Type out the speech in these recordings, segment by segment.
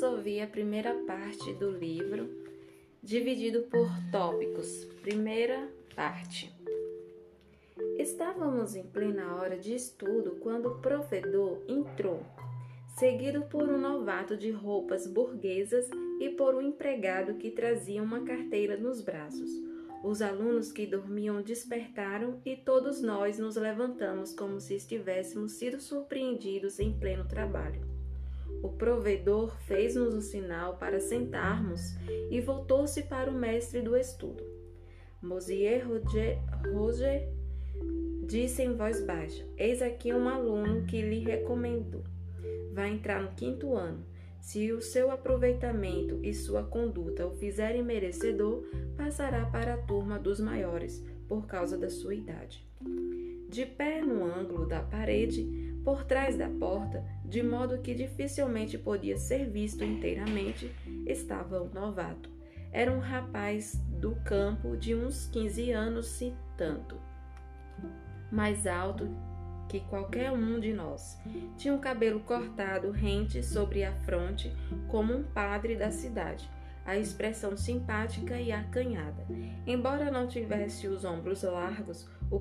Vamos ouvir a primeira parte do livro, dividido por tópicos. Primeira parte. Estávamos em plena hora de estudo quando o provedor entrou, seguido por um novato de roupas burguesas e por um empregado que trazia uma carteira nos braços. Os alunos que dormiam despertaram e todos nós nos levantamos como se estivéssemos sido surpreendidos em pleno trabalho. O provedor fez-nos o sinal para sentarmos e voltou-se para o mestre do estudo. Mosier Roger, Roger disse em voz baixa: Eis aqui um aluno que lhe recomendo. Vai entrar no quinto ano. Se o seu aproveitamento e sua conduta o fizerem merecedor, passará para a turma dos maiores, por causa da sua idade. De pé no ângulo da parede, por trás da porta, de modo que dificilmente podia ser visto inteiramente, estava o novato. Era um rapaz do campo de uns 15 anos, se tanto. Mais alto que qualquer um de nós. Tinha o um cabelo cortado rente sobre a fronte, como um padre da cidade, a expressão simpática e acanhada. Embora não tivesse os ombros largos, o,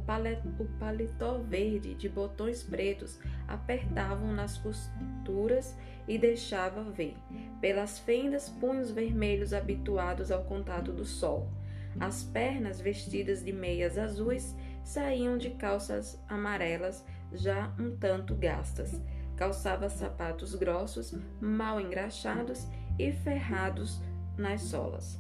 paletó verde de botões pretos apertavam nas costuras e deixava ver, pelas fendas, punhos vermelhos habituados ao contato do sol. As pernas, vestidas de meias azuis, saíam de calças amarelas já um tanto gastas. Calçava sapatos grossos, mal engraxados e ferrados nas solas.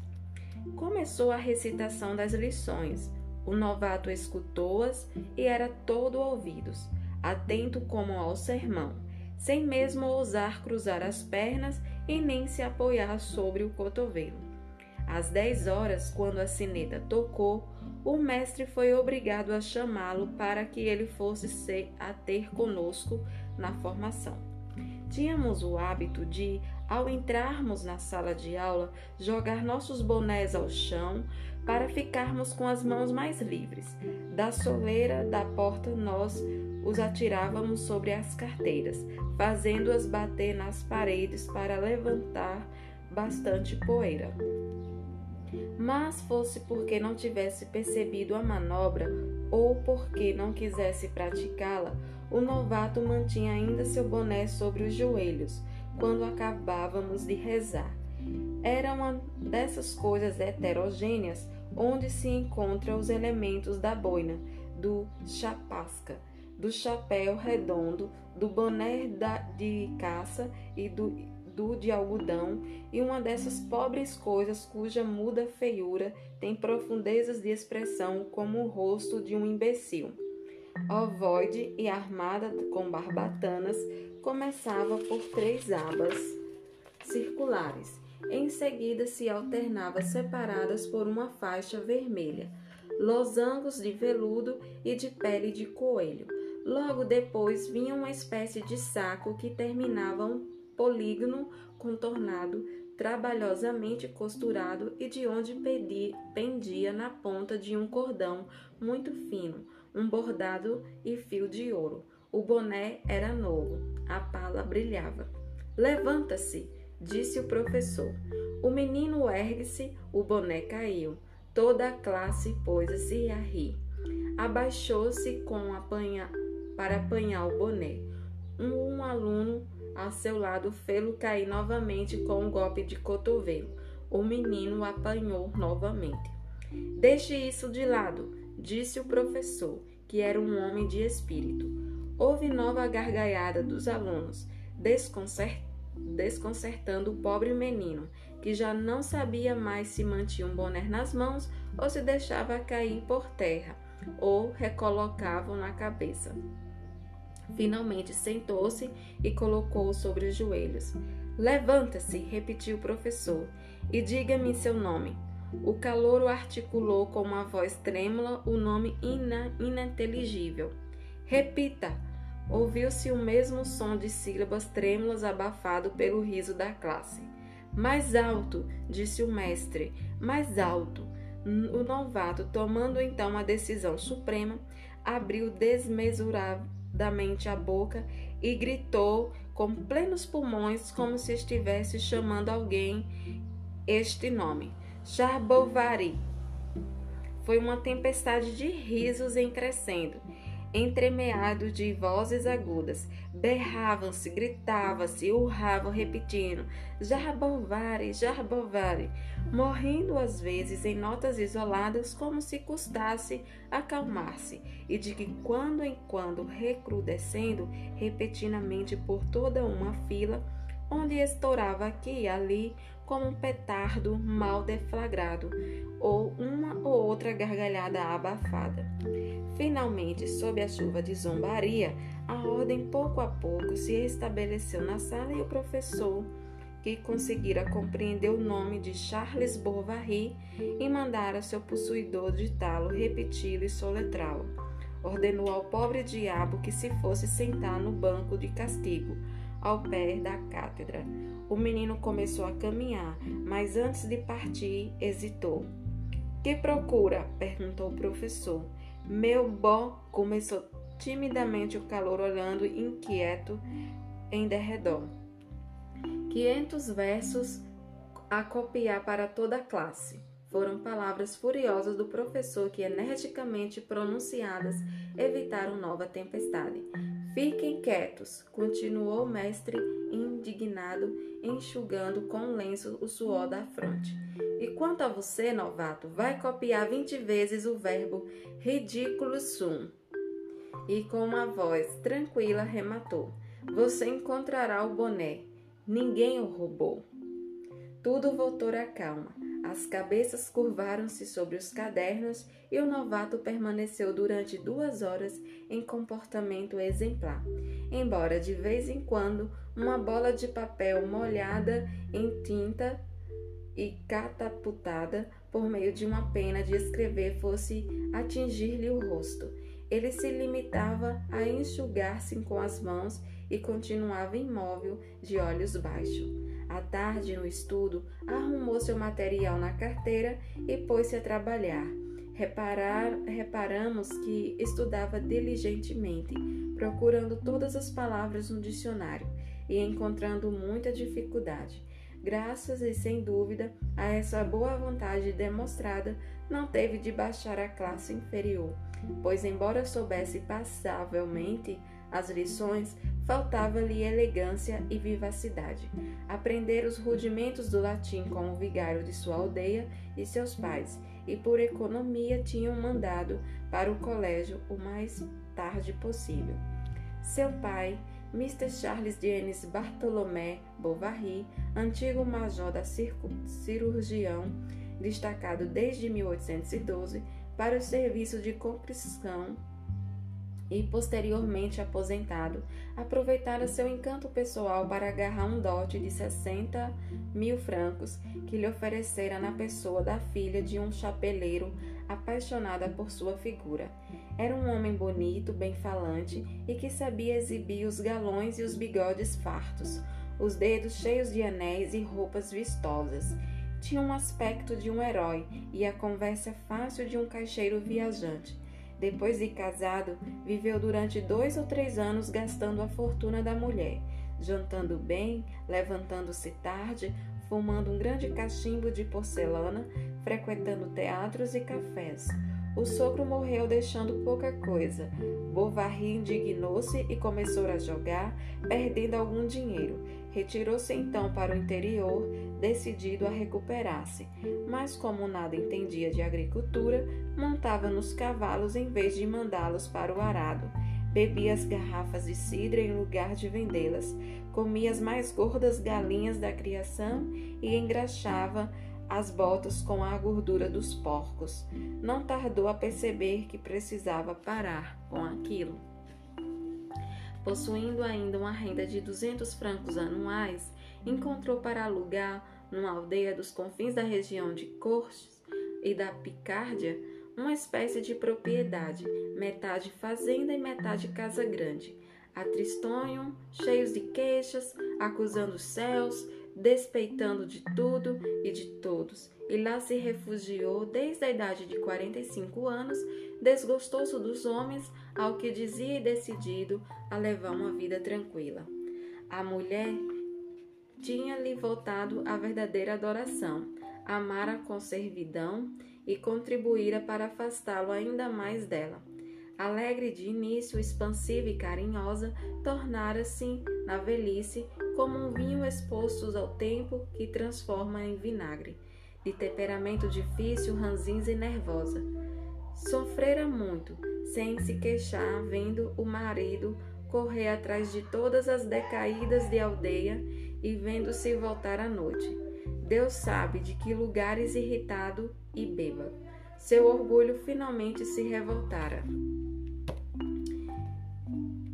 Começou a recitação das lições. O novato escutou-as e era todo ouvidos, atento como ao sermão, sem mesmo ousar cruzar as pernas e nem se apoiar sobre o cotovelo. Às dez horas, quando a sineta tocou, o mestre foi obrigado a chamá-lo para que ele fosse ser a ter conosco na formação. Tínhamos o hábito de, ao entrarmos na sala de aula, jogar nossos bonés ao chão para ficarmos com as mãos mais livres. Da soleira da porta, nós os atirávamos sobre as carteiras, fazendo-as bater nas paredes para levantar bastante poeira. Mas fosse porque não tivesse percebido a manobra ou porque não quisesse praticá-la, o novato mantinha ainda seu boné sobre os joelhos quando acabávamos de rezar. Era uma dessas coisas heterogêneas onde se encontram os elementos da boina, do chapasca, do chapéu redondo, do boné de caça e do do de algodão e uma dessas pobres coisas cuja muda feiura tem profundezas de expressão como o rosto de um imbecil. Ovoide e armada com barbatanas, começava por três abas circulares. Em seguida se alternava separadas por uma faixa vermelha, losangos de veludo e de pele de coelho. Logo depois vinha uma espécie de saco que terminava um polígono contornado, trabalhosamente costurado e de onde pendia na ponta de um cordão muito fino, um bordado e fio de ouro. O boné era novo, a pala brilhava. Levanta-se, disse o professor. O menino ergue-se, o boné caiu. Toda a classe pôs-se a rir. Abaixou-se com apanha, para apanhar o boné. Um, um aluno a seu lado, fê-lo cair novamente com um golpe de cotovelo. O menino apanhou novamente. Deixe isso de lado, disse o professor, que era um homem de espírito. Houve nova gargalhada dos alunos, desconcertando o pobre menino, que já não sabia mais se mantinha um boné nas mãos ou se deixava cair por terra, ou recolocavam na cabeça. Finalmente sentou-se e colocou-o sobre os joelhos. Levanta-se, repetiu o professor, e diga-me seu nome. O calouro articulou com uma voz trêmula o nome ina ininteligível. Repita! Ouviu-se o mesmo som de sílabas trêmulas abafado pelo riso da classe. Mais alto, disse o mestre, mais alto. O novato, tomando então a decisão suprema, abriu desmesurável da mente a boca e gritou com plenos pulmões, como se estivesse chamando alguém este nome: Charbovari. Foi uma tempestade de risos em crescendo entremeado de vozes agudas. Berravam-se, gritavam-se, urravam, repetindo: Jarbovare, Jarbovare, morrendo às vezes em notas isoladas, como se custasse acalmar-se, e de que quando em quando, recrudescendo repetidamente por toda uma fila, onde estourava aqui e ali como um petardo mal deflagrado ou uma ou outra gargalhada abafada. Finalmente, sob a chuva de zombaria, a ordem pouco a pouco se estabeleceu na sala e o professor, que conseguira compreender o nome de Charles Bovary e mandara seu possuidor ditá-lo, repeti-lo e soletrá-lo. Ordenou ao pobre diabo que se fosse sentar no banco de castigo, ao pé da cátedra. O menino começou a caminhar, mas antes de partir, hesitou. Que procura? perguntou o professor. Meu bom, começou timidamente o calor, olhando inquieto em derredor. Quinhentos versos a copiar para toda a classe. Foram palavras furiosas do professor que, energicamente pronunciadas, evitaram nova tempestade. Fiquem quietos, continuou o mestre indignado, enxugando com um lenço o suor da fronte. E quanto a você, novato, vai copiar vinte vezes o verbo ridículo sum. E com uma voz tranquila rematou: Você encontrará o boné. Ninguém o roubou. Tudo voltou à calma. As cabeças curvaram-se sobre os cadernos e o novato permaneceu durante duas horas em comportamento exemplar, embora de vez em quando uma bola de papel molhada em tinta e catapultada por meio de uma pena de escrever fosse atingir-lhe o rosto. Ele se limitava a enxugar-se com as mãos e continuava imóvel, de olhos baixos. À tarde, no estudo, arrumou seu material na carteira e pôs-se a trabalhar. Reparar, reparamos que estudava diligentemente, procurando todas as palavras no dicionário e encontrando muita dificuldade. Graças e sem dúvida a essa boa vontade demonstrada, não teve de baixar a classe inferior, pois, embora soubesse passavelmente as lições, faltava-lhe elegância e vivacidade. Aprender os rudimentos do latim com o vigário de sua aldeia e seus pais, e por economia tinham mandado para o colégio o mais tarde possível. Seu pai, Mr. Charles Denis Bartolomé Bovary, antigo major da cirurgião, destacado desde 1812 para o serviço de compressão e posteriormente aposentado, aproveitara seu encanto pessoal para agarrar um dote de 60 mil francos que lhe oferecera na pessoa da filha de um chapeleiro apaixonada por sua figura. Era um homem bonito, bem falante e que sabia exibir os galões e os bigodes fartos, os dedos cheios de anéis e roupas vistosas. Tinha um aspecto de um herói e a conversa fácil de um caixeiro viajante. Depois de casado, viveu durante dois ou três anos gastando a fortuna da mulher, jantando bem, levantando-se tarde, fumando um grande cachimbo de porcelana, frequentando teatros e cafés. O sogro morreu deixando pouca coisa. Bovary indignou-se e começou a jogar, perdendo algum dinheiro. Retirou-se então para o interior, decidido a recuperar-se. Mas, como nada entendia de agricultura, montava nos cavalos em vez de mandá-los para o arado. Bebia as garrafas de cidra em lugar de vendê-las. Comia as mais gordas galinhas da criação e engraxava as botas com a gordura dos porcos. Não tardou a perceber que precisava parar com aquilo. Possuindo ainda uma renda de 200 francos anuais, encontrou para alugar, numa aldeia dos confins da região de Corches e da Picárdia, uma espécie de propriedade, metade fazenda e metade casa grande. A Tristonho, cheios de queixas, acusando os céus, despeitando de tudo e de todos, e lá se refugiou desde a idade de 45 anos, desgostoso dos homens, ao que dizia e decidido a levar uma vida tranquila. A mulher tinha-lhe voltado a verdadeira adoração, amara com servidão e contribuíra para afastá-lo ainda mais dela. Alegre de início, expansiva e carinhosa, tornara-se, na velhice, como um vinho exposto ao tempo que transforma em vinagre, de temperamento difícil, ranzinza e nervosa. Sofrera muito, sem se queixar, vendo o marido correr atrás de todas as decaídas de aldeia e vendo-se voltar à noite. Deus sabe de que lugares irritado e bêbado. Seu orgulho finalmente se revoltara.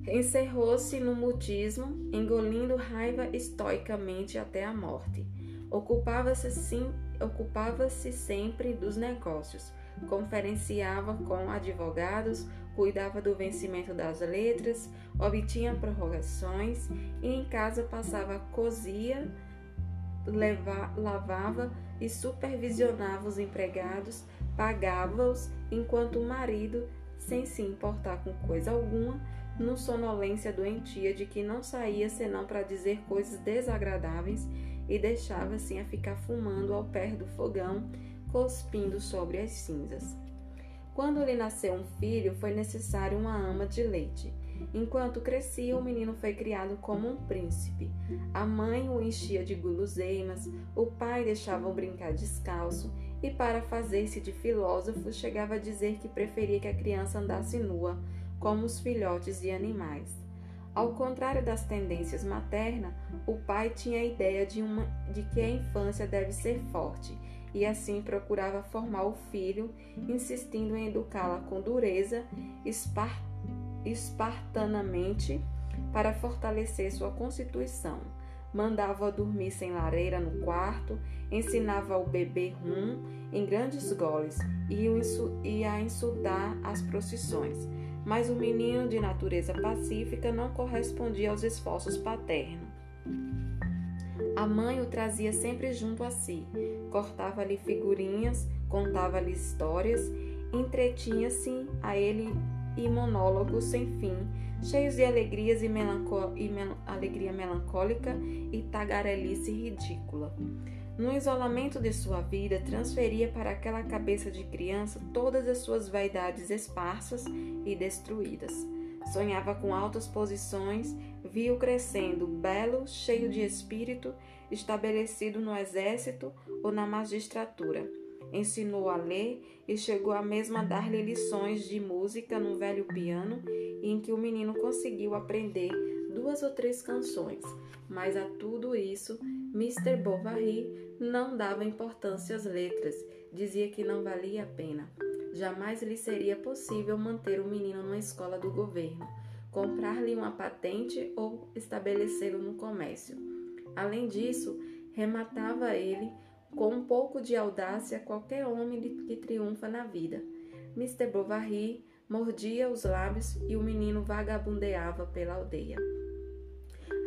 Encerrou-se no mutismo, engolindo raiva estoicamente até a morte. Ocupava-se sim, ocupava-se sempre dos negócios, conferenciava com advogados, cuidava do vencimento das letras, obtinha prorrogações e em casa passava cosia, leva, lavava e supervisionava os empregados, pagava-os, enquanto o marido, sem se importar com coisa alguma, no sonolência doentia de que não saía senão para dizer coisas desagradáveis e deixava-se a ficar fumando ao pé do fogão, cuspindo sobre as cinzas. Quando lhe nasceu um filho, foi necessário uma ama de leite. Enquanto crescia, o menino foi criado como um príncipe. A mãe o enchia de guloseimas, o pai deixava-o brincar descalço e, para fazer-se de filósofo, chegava a dizer que preferia que a criança andasse nua, como os filhotes de animais. Ao contrário das tendências maternas, o pai tinha a ideia de, uma, de que a infância deve ser forte e assim procurava formar o filho, insistindo em educá-la com dureza, espar, espartanamente, para fortalecer sua constituição. Mandava-a dormir sem lareira no quarto, ensinava ao bebê rum em grandes goles o, e a insultar as procissões. Mas o menino de natureza pacífica não correspondia aos esforços paternos. A mãe o trazia sempre junto a si, cortava-lhe figurinhas, contava-lhe histórias, entretinha-se a ele e monólogos sem fim, cheios de alegrias e, e mel alegria melancólica e tagarelice ridícula. No isolamento de sua vida, transferia para aquela cabeça de criança todas as suas vaidades esparsas e destruídas. Sonhava com altas posições, viu crescendo, belo, cheio de espírito, estabelecido no exército ou na magistratura. Ensinou a ler e chegou a mesmo a dar-lhe lições de música num velho piano, em que o menino conseguiu aprender duas ou três canções. Mas a tudo isso, Mr. Bovary não dava importância às letras, dizia que não valia a pena. Jamais lhe seria possível manter o menino numa escola do governo, comprar-lhe uma patente ou estabelecê-lo no comércio. Além disso, rematava ele com um pouco de audácia qualquer homem que triunfa na vida. Mr. Bovary mordia os lábios e o menino vagabundeava pela aldeia.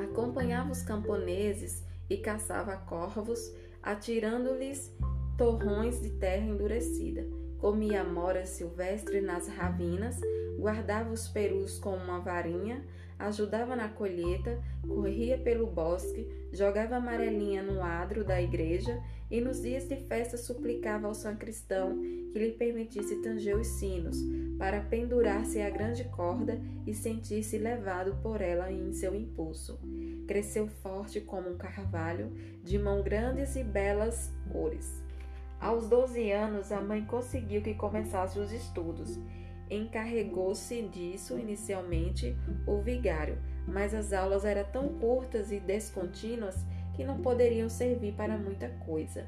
Acompanhava os camponeses e caçava corvos, atirando-lhes torrões de terra endurecida comia mora silvestre nas ravinas, guardava os perus com uma varinha, ajudava na colheita, corria pelo bosque, jogava amarelinha no adro da igreja e nos dias de festa suplicava ao sacristão que lhe permitisse tanger os sinos, para pendurar-se à grande corda e sentir-se levado por ela em seu impulso. Cresceu forte como um carvalho, de mão grandes e belas cores. Aos 12 anos, a mãe conseguiu que começasse os estudos. Encarregou-se disso inicialmente o vigário, mas as aulas eram tão curtas e descontínuas que não poderiam servir para muita coisa.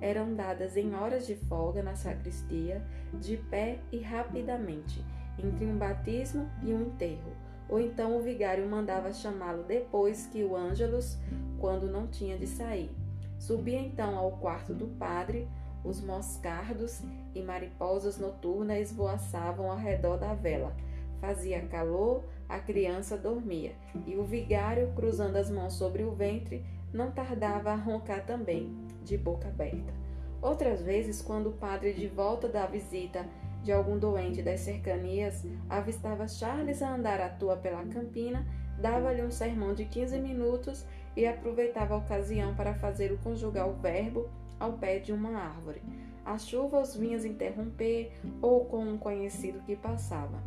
Eram dadas em horas de folga na sacristia, de pé e rapidamente, entre um batismo e um enterro. Ou então o vigário mandava chamá-lo depois que o Ângelus, quando não tinha de sair. Subia então ao quarto do padre, os moscardos e mariposas noturnas esvoaçavam ao redor da vela. Fazia calor, a criança dormia, e o vigário, cruzando as mãos sobre o ventre, não tardava a roncar também, de boca aberta. Outras vezes, quando o padre, de volta da visita de algum doente das cercanias, avistava Charles a andar à toa pela campina, dava-lhe um sermão de 15 minutos e aproveitava a ocasião para fazer o conjugar o verbo ao pé de uma árvore. A chuva os vinha interromper ou com um conhecido que passava.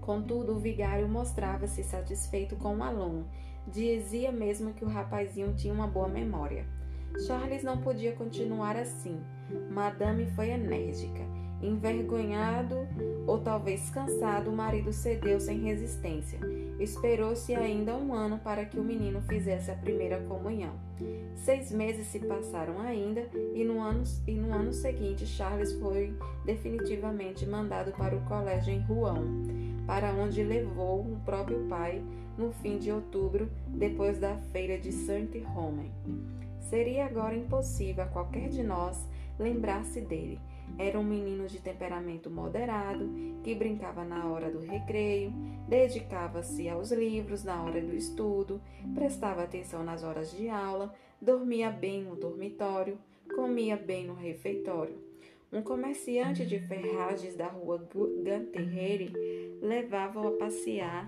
Contudo, o vigário mostrava-se satisfeito com o aluno. Dizia mesmo que o rapazinho tinha uma boa memória. Charles não podia continuar assim. Madame foi enérgica. Envergonhado ou talvez cansado, o marido cedeu sem resistência. Esperou-se ainda um ano para que o menino fizesse a primeira comunhão. Seis meses se passaram ainda e no ano, e no ano seguinte Charles foi definitivamente mandado para o colégio em Rouen, para onde levou o próprio pai no fim de outubro, depois da feira de Saint-Romain. Seria agora impossível a qualquer de nós lembrar-se dele. Era um menino de temperamento moderado, que brincava na hora do recreio, dedicava-se aos livros na hora do estudo, prestava atenção nas horas de aula, dormia bem no dormitório, comia bem no refeitório. Um comerciante de ferragens da rua Ganterreire levava-o a passear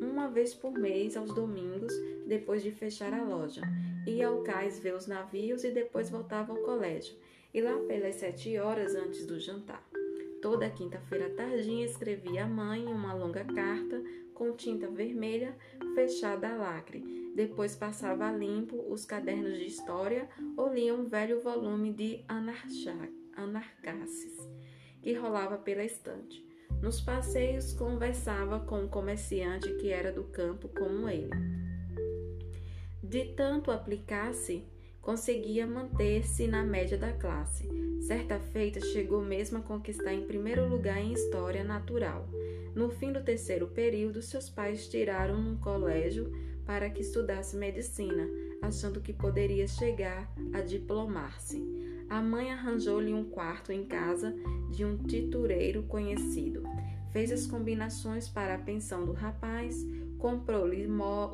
uma vez por mês aos domingos, depois de fechar a loja. Ia ao cais ver os navios e depois voltava ao colégio. E lá pelas sete horas antes do jantar. Toda quinta-feira tardinha escrevia à mãe uma longa carta com tinta vermelha fechada a lacre. Depois passava a limpo os cadernos de história ou lia um velho volume de Anarcasses que rolava pela estante. Nos passeios conversava com um comerciante que era do campo como ele. De tanto aplicar-se, conseguia manter-se na média da classe. Certa feita chegou mesmo a conquistar em primeiro lugar em história natural. No fim do terceiro período, seus pais tiraram num colégio para que estudasse medicina, achando que poderia chegar a diplomar-se. A mãe arranjou-lhe um quarto em casa de um titureiro conhecido. Fez as combinações para a pensão do rapaz, comprou-lhes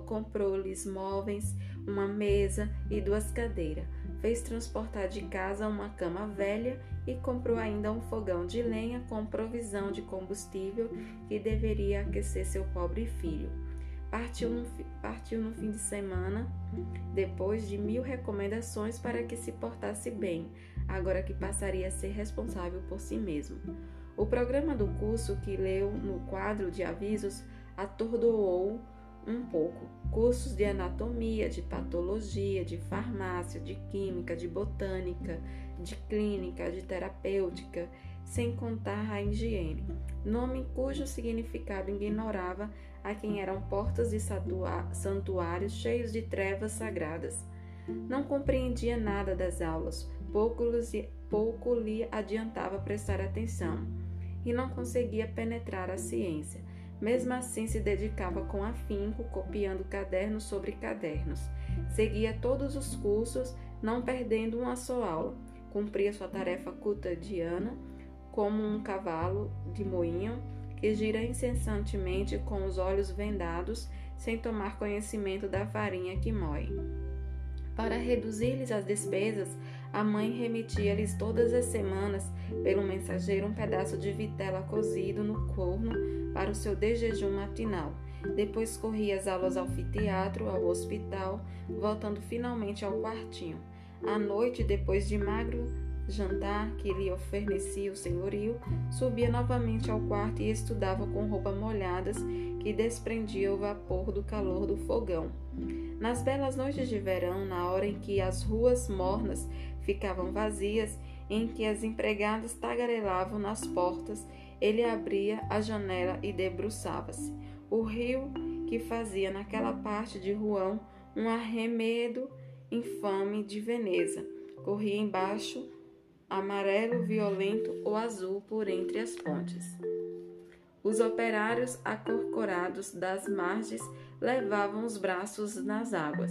comprou móveis, uma mesa e duas cadeiras. Fez transportar de casa uma cama velha e comprou ainda um fogão de lenha com provisão de combustível que deveria aquecer seu pobre filho. Partiu no, partiu no fim de semana, depois de mil recomendações para que se portasse bem, agora que passaria a ser responsável por si mesmo. O programa do curso que leu no quadro de avisos atordoou um pouco. Cursos de anatomia, de patologia, de farmácia, de química, de botânica, de clínica, de terapêutica, sem contar a higiene, nome cujo significado ignorava a quem eram portas de santuários cheios de trevas sagradas. Não compreendia nada das aulas, pouco, pouco lhe adiantava prestar atenção, e não conseguia penetrar a ciência. Mesmo assim, se dedicava com afinco, copiando cadernos sobre cadernos. Seguia todos os cursos, não perdendo uma só aula. Cumpria sua tarefa cotidiana como um cavalo de moinho que gira incessantemente com os olhos vendados, sem tomar conhecimento da farinha que moe. Para reduzir-lhes as despesas, a mãe remetia-lhes todas as semanas, pelo mensageiro, um pedaço de vitela cozido no corno para o seu desjejum matinal. Depois corria as aulas ao anfiteatro, ao hospital, voltando finalmente ao quartinho. À noite, depois de magro jantar que lhe oferecia o senhorio, subia novamente ao quarto e estudava com roupas molhadas que desprendia o vapor do calor do fogão. Nas belas noites de verão, na hora em que as ruas mornas ficavam vazias, em que as empregadas tagarelavam nas portas, ele abria a janela e debruçava-se. O rio que fazia naquela parte de Ruão um arremedo infame de Veneza corria embaixo amarelo, violento ou azul por entre as pontes. Os operários acorcorados das margens levavam os braços nas águas.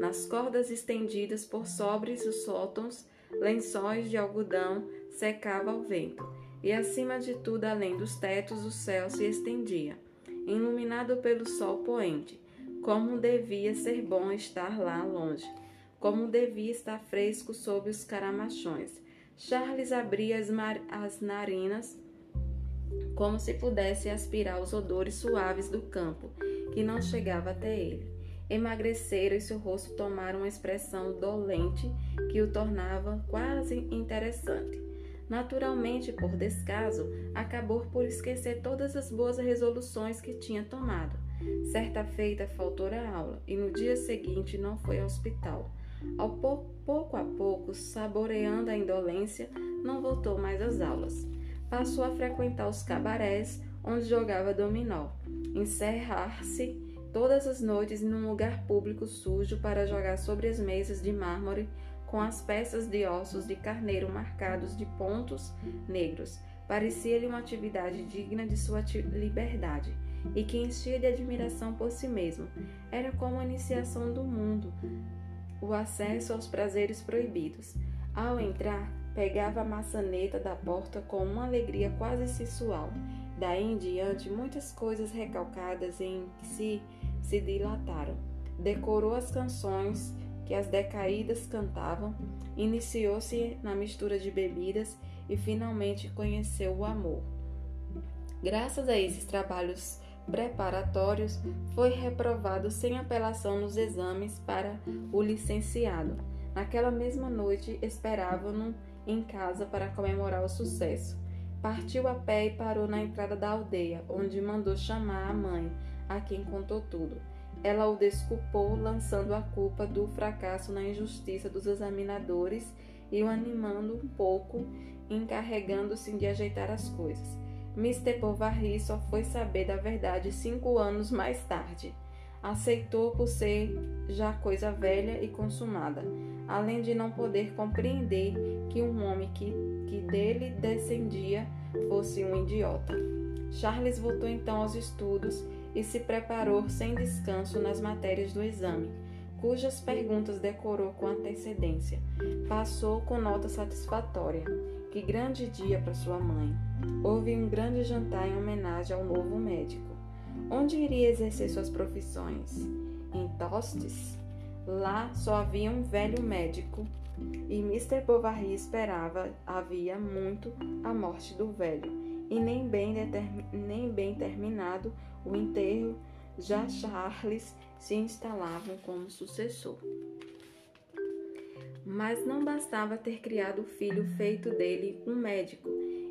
Nas cordas estendidas por sobres os sótãos, lençóis de algodão secava ao vento, e acima de tudo, além dos tetos, o céu se estendia, iluminado pelo sol poente. Como devia ser bom estar lá longe, como devia estar fresco sob os caramachões, Charles abria as, as narinas como se pudesse aspirar os odores suaves do campo, que não chegava até ele. Emagrecera e seu rosto tomara uma expressão dolente que o tornava quase interessante. Naturalmente, por descaso, acabou por esquecer todas as boas resoluções que tinha tomado. Certa feita faltou a aula e no dia seguinte não foi ao hospital. Ao pouco, pouco a pouco, saboreando a indolência, não voltou mais às aulas. Passou a frequentar os cabarés onde jogava dominó, encerrar-se todas as noites num lugar público sujo para jogar sobre as mesas de mármore com as peças de ossos de carneiro marcados de pontos negros. Parecia-lhe uma atividade digna de sua liberdade e que enchia de admiração por si mesmo. Era como a iniciação do mundo, o acesso aos prazeres proibidos. Ao entrar, pegava a maçaneta da porta com uma alegria quase sensual. Daí em diante, muitas coisas recalcadas em si se dilataram. Decorou as canções que as decaídas cantavam, iniciou-se na mistura de bebidas e finalmente conheceu o amor. Graças a esses trabalhos preparatórios, foi reprovado sem apelação nos exames para o licenciado. Naquela mesma noite, esperavam-no em casa para comemorar o sucesso. Partiu a pé e parou na entrada da aldeia, onde mandou chamar a mãe, a quem contou tudo. Ela o desculpou, lançando a culpa do fracasso na injustiça dos examinadores e o animando um pouco, encarregando-se de ajeitar as coisas. Mr. Bovary só foi saber da verdade cinco anos mais tarde. Aceitou por ser já coisa velha e consumada, além de não poder compreender que um homem que, que dele descendia fosse um idiota. Charles voltou então aos estudos e se preparou sem descanso nas matérias do exame, cujas perguntas decorou com antecedência. Passou com nota satisfatória. Que grande dia para sua mãe! Houve um grande jantar em homenagem ao novo médico. Onde iria exercer suas profissões? Em Tostes? Lá só havia um velho médico e Mr. Bovary esperava havia muito a morte do velho e nem bem, nem bem terminado o enterro, já Charles se instalava como sucessor. Mas não bastava ter criado o filho feito dele um médico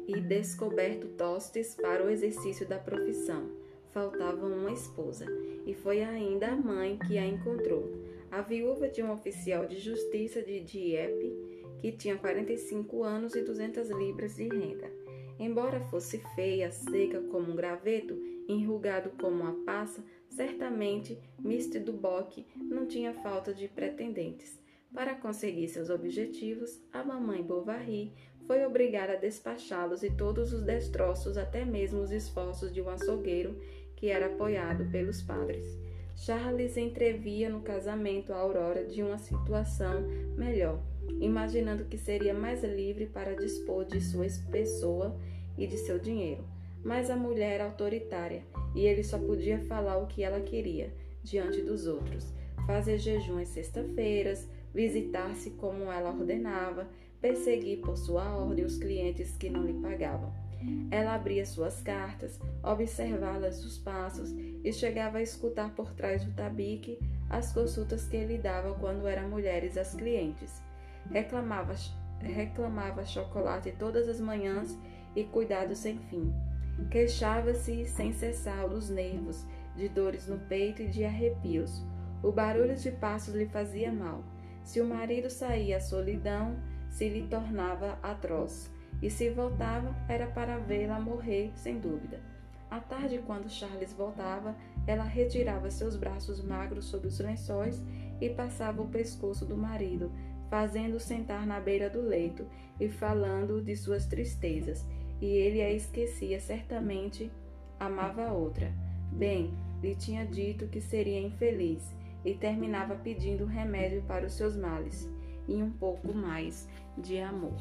e descoberto tostes para o exercício da profissão. Faltava uma esposa, e foi ainda a mãe que a encontrou, a viúva de um oficial de justiça de Dieppe, que tinha 45 anos e 200 libras de renda. Embora fosse feia, seca como um graveto, enrugado como uma passa, certamente Mr. Duboc não tinha falta de pretendentes. Para conseguir seus objetivos, a mamãe Bovary foi obrigada a despachá-los e todos os destroços, até mesmo os esforços de um açougueiro que era apoiado pelos padres. Charles entrevia no casamento a Aurora de uma situação melhor imaginando que seria mais livre para dispor de sua pessoa e de seu dinheiro. Mas a mulher era autoritária e ele só podia falar o que ela queria diante dos outros, fazer jejum às sexta-feiras, visitar-se como ela ordenava, perseguir por sua ordem os clientes que não lhe pagavam. Ela abria suas cartas, observava-las os passos e chegava a escutar por trás do tabique as consultas que ele dava quando eram mulheres as clientes. Reclamava, reclamava chocolate todas as manhãs e cuidado sem fim. Queixava-se sem cessar dos nervos, de dores no peito e de arrepios. O barulho de passos lhe fazia mal. Se o marido saía, a solidão se lhe tornava atroz. E se voltava, era para vê-la morrer, sem dúvida. À tarde, quando Charles voltava, ela retirava seus braços magros sob os lençóis e passava o pescoço do marido, fazendo-o sentar na beira do leito e falando de suas tristezas, e ele a esquecia certamente, amava outra. Bem, lhe tinha dito que seria infeliz e terminava pedindo remédio para os seus males e um pouco mais de amor.